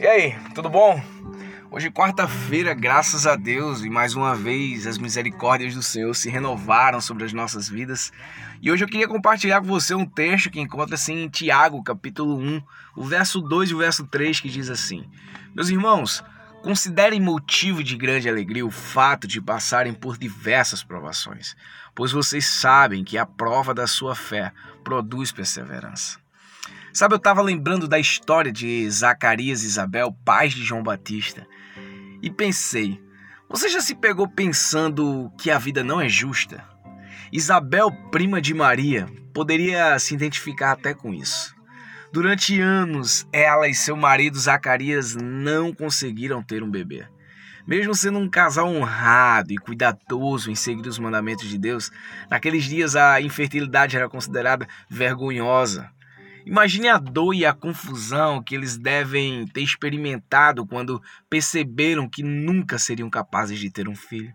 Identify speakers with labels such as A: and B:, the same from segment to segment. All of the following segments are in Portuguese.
A: E aí, tudo bom? Hoje, quarta-feira, graças a Deus, e mais uma vez as misericórdias do Senhor se renovaram sobre as nossas vidas. E hoje eu queria compartilhar com você um texto que encontra-se em Tiago, capítulo 1, o verso 2 e o verso 3, que diz assim: Meus irmãos, considerem motivo de grande alegria o fato de passarem por diversas provações, pois vocês sabem que a prova da sua fé produz perseverança. Sabe, eu estava lembrando da história de Zacarias e Isabel, pais de João Batista, e pensei: você já se pegou pensando que a vida não é justa? Isabel, prima de Maria, poderia se identificar até com isso. Durante anos, ela e seu marido Zacarias não conseguiram ter um bebê. Mesmo sendo um casal honrado e cuidadoso em seguir os mandamentos de Deus, naqueles dias a infertilidade era considerada vergonhosa. Imagine a dor e a confusão que eles devem ter experimentado quando perceberam que nunca seriam capazes de ter um filho.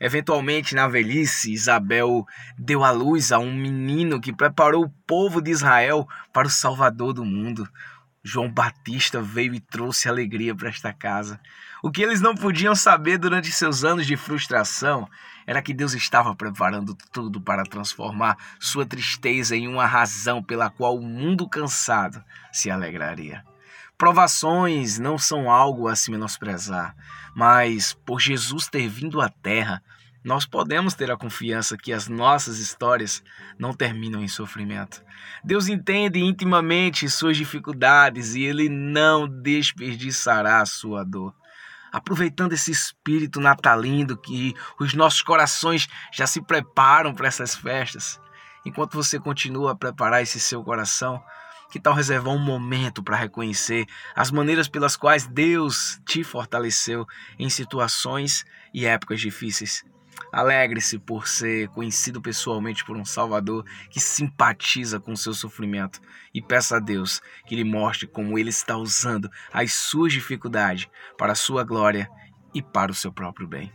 A: Eventualmente, na velhice, Isabel deu à luz a um menino que preparou o povo de Israel para o Salvador do mundo. João Batista veio e trouxe alegria para esta casa. O que eles não podiam saber durante seus anos de frustração era que Deus estava preparando tudo para transformar sua tristeza em uma razão pela qual o mundo cansado se alegraria. Provações não são algo a se menosprezar, mas por Jesus ter vindo à Terra, nós podemos ter a confiança que as nossas histórias não terminam em sofrimento. Deus entende intimamente suas dificuldades e Ele não desperdiçará a sua dor. Aproveitando esse espírito natalino que os nossos corações já se preparam para essas festas, enquanto você continua a preparar esse seu coração, que tal reservar um momento para reconhecer as maneiras pelas quais Deus te fortaleceu em situações e épocas difíceis? Alegre-se por ser conhecido pessoalmente por um Salvador que simpatiza com o seu sofrimento e peça a Deus que lhe mostre como ele está usando as suas dificuldades para a sua glória e para o seu próprio bem.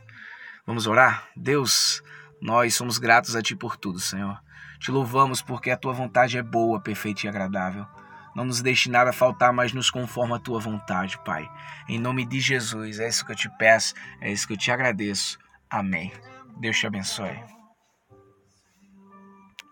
A: Vamos orar? Deus, nós somos gratos a Ti por tudo, Senhor. Te louvamos porque a Tua vontade é boa, perfeita e agradável. Não nos deixe nada faltar, mas nos conforma a Tua vontade, Pai. Em nome de Jesus, é isso que eu te peço, é isso que eu te agradeço. Amém. Deus te abençoe.